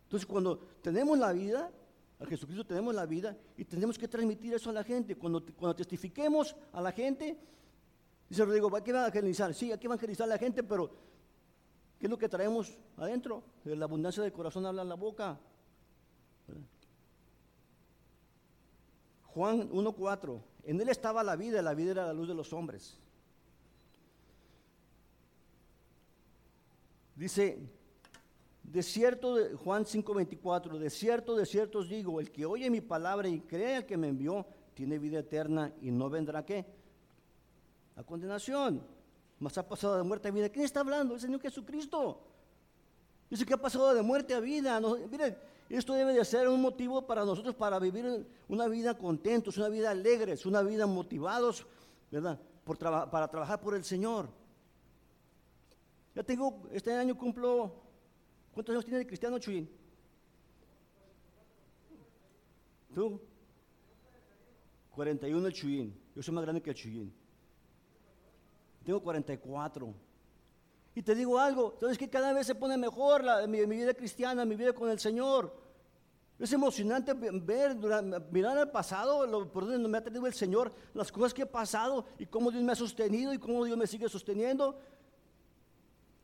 Entonces, cuando tenemos la vida, a Jesucristo tenemos la vida y tenemos que transmitir eso a la gente. Cuando, cuando testifiquemos a la gente, dice Rodrigo, ¿a qué evangelizar? Sí, hay que evangelizar a la gente, pero ¿qué es lo que traemos adentro? La abundancia del corazón habla en la boca. Juan 1.4, en él estaba la vida, la vida era la luz de los hombres. Dice, de cierto, Juan 5.24, de cierto, de cierto os digo, el que oye mi palabra y cree que me envió, tiene vida eterna y no vendrá qué? A condenación. Mas ha pasado de muerte a vida. ¿Quién está hablando? El Señor Jesucristo. Dice que ha pasado de muerte a vida. miren, esto debe de ser un motivo para nosotros para vivir una vida contentos, una vida alegres, una vida motivados, ¿verdad? Para trabajar por el Señor. Ya tengo, este año cumplo, ¿cuántos años tiene el cristiano Chuyin? ¿Tú? 41 el Chuyin. Yo soy más grande que el Chuyin. Tengo 44. Y te digo algo, entonces que cada vez se pone mejor mi, vida cristiana, mi vida con el Señor. Es emocionante ver, mirar al pasado, lo, por donde me ha tenido el Señor, las cosas que he pasado y cómo Dios me ha sostenido y cómo Dios me sigue sosteniendo.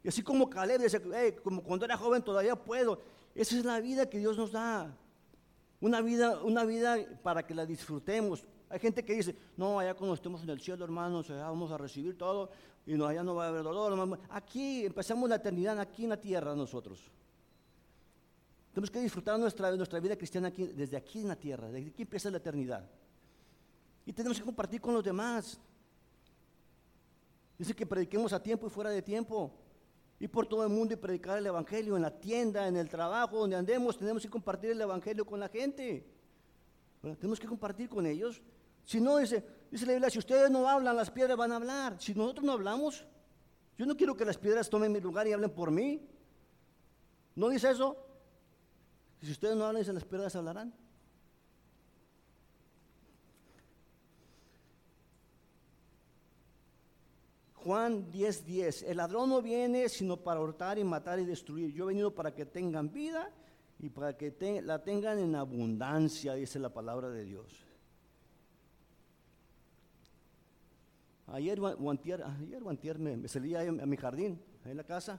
Y así como Caleb dice, como cuando era joven todavía puedo. Esa es la vida que Dios nos da. Una vida, una vida para que la disfrutemos. Hay gente que dice, no, allá cuando estemos en el cielo, hermanos, vamos a recibir todo y allá no va a haber dolor. Aquí empezamos la eternidad, aquí en la tierra nosotros. Tenemos que disfrutar nuestra, nuestra vida cristiana desde aquí en la tierra, desde aquí empieza la eternidad. Y tenemos que compartir con los demás. Dice que prediquemos a tiempo y fuera de tiempo. Y por todo el mundo y predicar el Evangelio en la tienda, en el trabajo, donde andemos, tenemos que compartir el Evangelio con la gente. tenemos que compartir con ellos. Si no, dice, dice la Biblia, si ustedes no hablan, las piedras van a hablar. Si nosotros no hablamos, yo no quiero que las piedras tomen mi lugar y hablen por mí. ¿No dice eso? Si ustedes no hablan, las piedras hablarán. Juan 10:10, 10, el ladrón no viene sino para hurtar y matar y destruir. Yo he venido para que tengan vida y para que la tengan en abundancia, dice la palabra de Dios. Ayer o ayer, me, salí a, mi jardín, en la casa,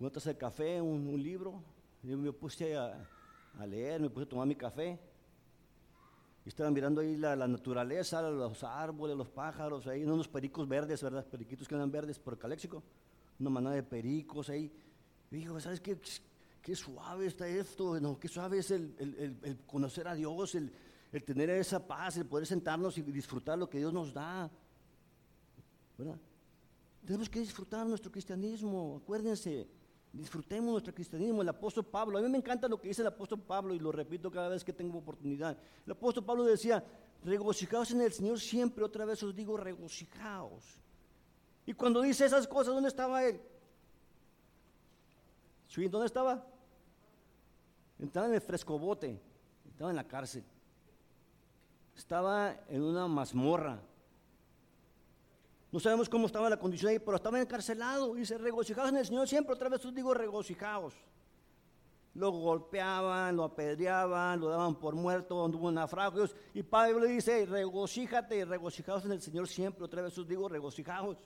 una taza de café, un, libro, y me puse a, leer, me puse a tomar mi café. Y estaba mirando ahí la, naturaleza, los árboles, los pájaros, ahí unos pericos verdes, ¿verdad? Periquitos que andan verdes por el caléxico. Una manada de pericos ahí. Y digo, ¿sabes qué? Qué suave está esto, no, qué suave es el, conocer a Dios, el, tener esa paz, el poder sentarnos y disfrutar lo que Dios nos da. ¿Verdad? Tenemos que disfrutar nuestro cristianismo, acuérdense. Disfrutemos nuestro cristianismo. El apóstol Pablo, a mí me encanta lo que dice el apóstol Pablo y lo repito cada vez que tengo oportunidad. El apóstol Pablo decía, regocijaos en el Señor siempre, otra vez os digo, regocijaos. Y cuando dice esas cosas, ¿dónde estaba él? ¿Dónde estaba? Estaba en el frescobote, estaba en la cárcel, estaba en una mazmorra, no sabemos cómo estaba la condición ahí, pero estaba encarcelado. Y se regocijados en el Señor siempre, otra vez digo regocijados. Lo golpeaban, lo apedreaban, lo daban por muerto, anduvo naufragios. Y Pablo dice, regocíjate regocijados en el Señor siempre, otra vez digo regocijados.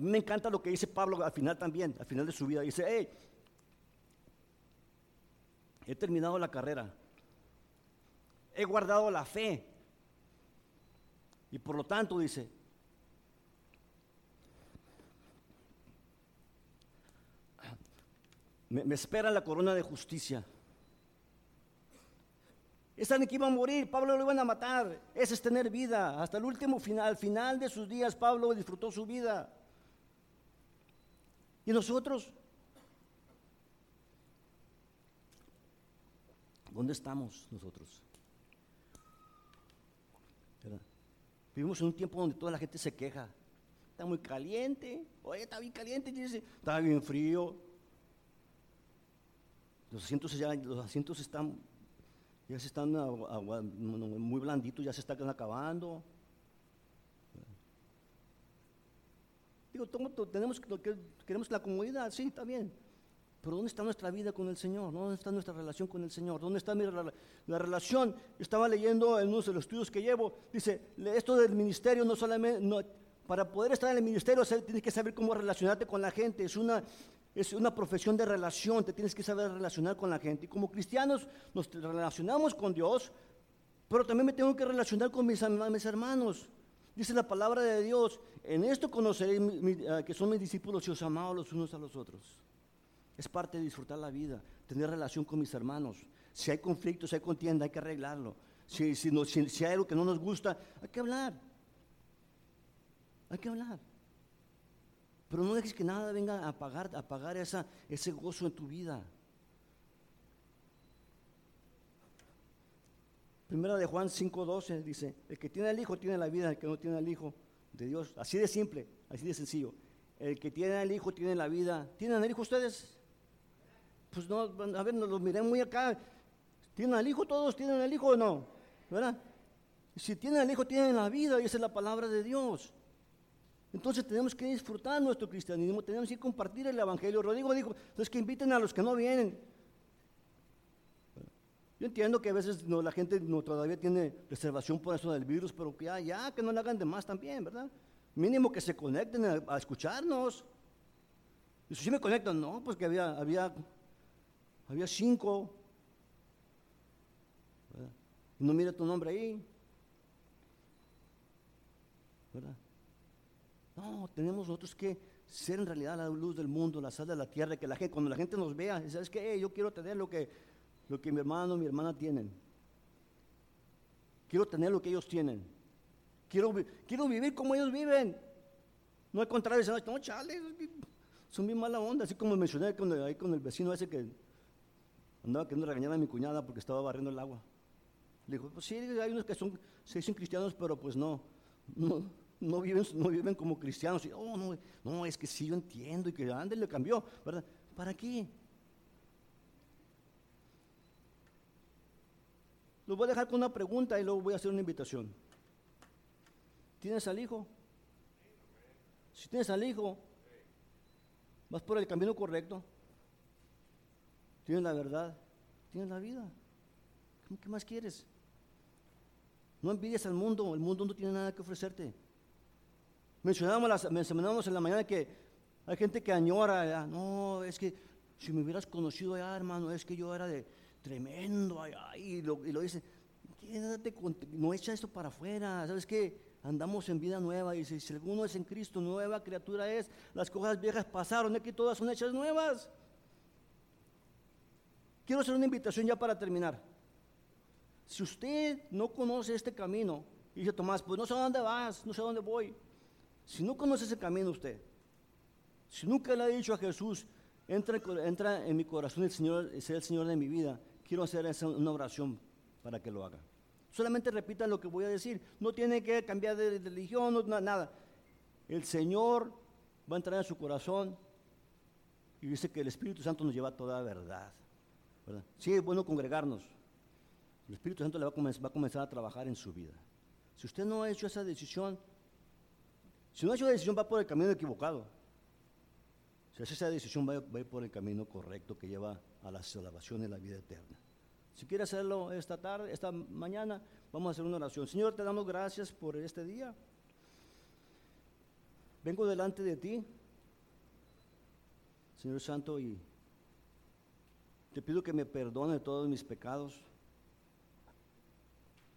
A mí me encanta lo que dice Pablo al final también, al final de su vida. Dice, hey, he terminado la carrera, he guardado la fe. Y por lo tanto dice, me, espera la corona de justicia. Están que iba a morir, Pablo lo iban a matar. Ese es tener vida. Hasta el último final, al final de sus días, Pablo disfrutó su vida. Y nosotros, ¿Dónde estamos nosotros? Vivimos en un tiempo donde toda la gente se queja. Está muy caliente. Oye, está bien caliente. Está bien frío. Los asientos ya, los asientos están, ya se están muy blanditos, ya se están acabando. Digo, tenemos, queremos la comodidad, sí, está bien. Pero ¿dónde está nuestra vida con el Señor? ¿Dónde está nuestra relación con el Señor? ¿Dónde está la relación? Estaba leyendo en uno de los estudios que llevo, dice, esto del ministerio no solamente, para poder estar en el ministerio tienes que saber cómo relacionarte con la gente, es una, es una profesión de relación, te tienes que saber relacionar con la gente. Y como cristianos nos relacionamos con Dios, pero también me tengo que relacionar con mis, mis hermanos. Dice la palabra de Dios, en esto conoceréis ah, que son mis discípulos y os amamos los unos a los otros. Es parte de disfrutar la vida, tener relación con mis hermanos. Si hay conflictos, si hay contienda, hay que arreglarlo. Si, si, hay algo que no nos gusta, hay que hablar. Hay que hablar. Pero no dejes que nada venga a apagar, a ese gozo en tu vida. Primera de Juan 5:12 dice, el que tiene al Hijo tiene la vida, el que no tiene al Hijo de Dios. Así de simple, así de sencillo. El que tiene al Hijo tiene la vida. ¿Tienen al Hijo ustedes? pues no, a ver, nos los miré muy acá. ¿Tienen al hijo? ¿Todos tienen al hijo o no? ¿Verdad? Si tienen al hijo, tienen la vida y esa es la palabra de Dios. Entonces tenemos que disfrutar nuestro cristianismo, tenemos que compartir el evangelio. Rodrigo dijo, entonces que inviten a los que no vienen. Yo entiendo que a veces no, la gente todavía tiene reservación por eso del virus, pero que ya, ya, que no le hagan de más también, ¿verdad? Mínimo que se conecten a escucharnos. Dice, ¿sí me conectan? No, pues que había, había, había cinco. Y no mira tu nombre ahí. ¿Verdad? No, tenemos nosotros que ser en realidad la luz del mundo, la sal de la tierra, que la gente, cuando la gente nos vea, ¿sabes qué? yo quiero tener lo que, lo que mi hermano, mi hermana tienen. Quiero tener lo que ellos tienen. Quiero, quiero vivir como ellos viven. No al contrario, no, chale, son bien mala onda, así como mencioné con ahí con el vecino ese que andaba queriendo regañar a mi cuñada porque estaba barriendo el agua. Le dijo, pues sí, hay unos que son, se dicen cristianos, pero pues no, no, no viven, no viven como cristianos. Y, oh, no, no, es que sí, yo entiendo y que antes le cambió, ¿verdad? ¿Para qué? Los voy a dejar con una pregunta y luego voy a hacer una invitación. ¿Tienes al hijo? Si tienes al hijo, vas por el camino correcto. Tienes la verdad, tienes la vida. ¿Qué más quieres? No envidies al mundo, el mundo no tiene nada que ofrecerte. Mencionábamos, en la mañana que hay gente que añora, no, es que si me hubieras conocido ya, hermano, es que yo era de tremendo y lo, dice, no echa esto para afuera, ¿sabes qué? andamos en vida nueva. Y si, alguno es en Cristo, nueva criatura es. Las cosas viejas pasaron, aquí todas son hechas nuevas. Quiero hacer una invitación ya para terminar. Si usted no conoce este camino, dice Tomás, pues no sé a dónde vas, no sé a dónde voy. Si no conoce ese camino usted, si nunca le ha dicho a Jesús, entra, entra en mi corazón el Señor, sea el Señor de mi vida, quiero hacer una oración para que lo haga. Solamente repita lo que voy a decir. No tiene que cambiar de religión, no, nada. El Señor va a entrar en su corazón y dice que el Espíritu Santo nos lleva a toda verdad. Sí, es bueno congregarnos. El Espíritu Santo le va a, comenzar, a trabajar en su vida. Si usted no ha hecho esa decisión, si no ha hecho esa decisión, va por el camino equivocado. Hace esa decisión, va, va a ir por el camino correcto que lleva a la salvación y la vida eterna. Si quiere hacerlo esta tarde, esta mañana, vamos a hacer una oración. Señor, te damos gracias por este día. Vengo delante de ti, Señor Santo, y te pido que me perdone todos mis pecados.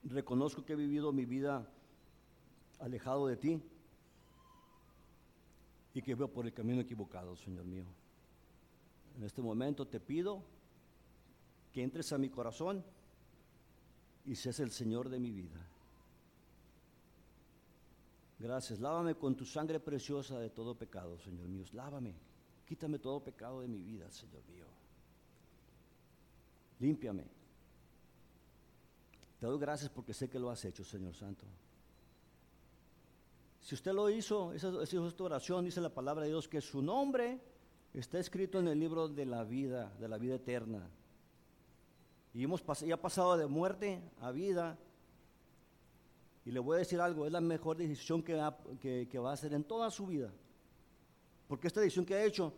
Reconozco que he vivido mi vida alejado de ti y que veo por el camino equivocado, Señor mío. En este momento te pido que entres a mi corazón y seas el Señor de mi vida. Gracias. Lávame con tu sangre preciosa de todo pecado, Señor mío. Lávame. Quítame todo pecado de mi vida, Señor mío. Límpiame. Te doy gracias porque sé que lo has hecho, Señor Santo. Si usted lo hizo, esa, es esta oración, dice la palabra de Dios, que su nombre está escrito en el libro de la vida, de la vida eterna. Y hemos ya pasado de muerte a vida. Y le voy a decir algo, es la mejor decisión que va, a hacer en toda su vida. Porque esta decisión que ha hecho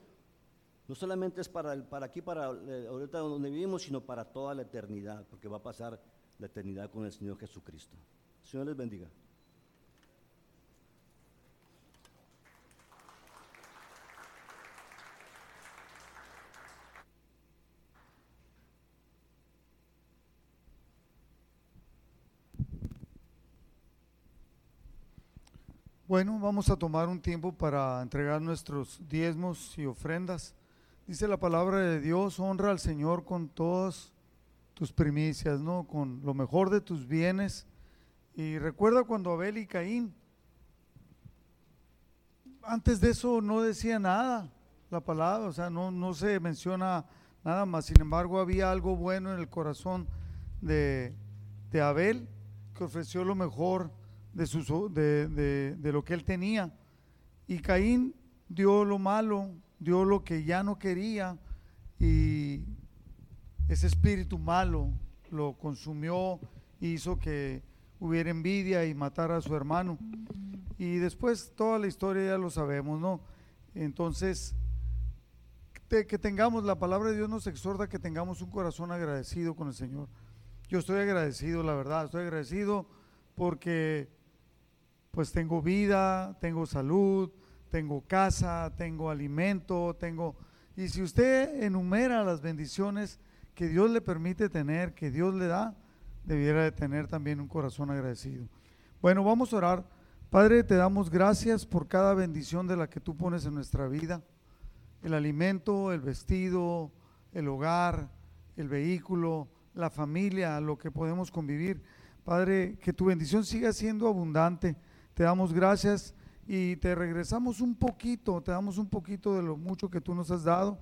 no solamente es para, para aquí, para eh, ahorita donde vivimos, sino para toda la eternidad, porque va a pasar la eternidad con el Señor Jesucristo. Señor les bendiga. Bueno, vamos a tomar un tiempo para entregar nuestros diezmos y ofrendas. Dice la palabra de Dios, honra al Señor con todas tus primicias, ¿no? Con lo mejor de tus bienes. Y recuerda cuando Abel y Caín, antes de eso no decía nada la palabra, o sea, no, no se menciona nada más. Sin embargo, había algo bueno en el corazón de, de Abel que ofreció lo mejor de, de, lo que él tenía. Y Caín dio lo malo, dio lo que ya no quería y ese espíritu malo lo consumió, hizo que hubiera envidia y matara a su hermano. Y después toda la historia ya lo sabemos, ¿no? Entonces, que tengamos, la palabra de Dios nos exhorta que tengamos un corazón agradecido con el Señor. Yo estoy agradecido, la verdad, estoy agradecido porque pues tengo vida, tengo salud, tengo casa, tengo alimento, tengo... Y si usted enumera las bendiciones que Dios le permite tener, que Dios le da, debiera de tener también un corazón agradecido. Bueno, vamos a orar. Padre, te damos gracias por cada bendición de la que tú pones en nuestra vida. El alimento, el vestido, el hogar, el vehículo, la familia, lo que podemos convivir. Padre, que tu bendición siga siendo abundante. Te damos gracias y te regresamos un poquito, te damos un poquito de lo mucho que tú nos has dado.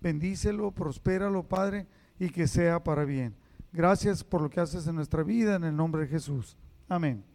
Bendícelo, prospéralo, Padre, y que sea para bien. Gracias por lo que haces en nuestra vida, en el nombre de Jesús. Amén.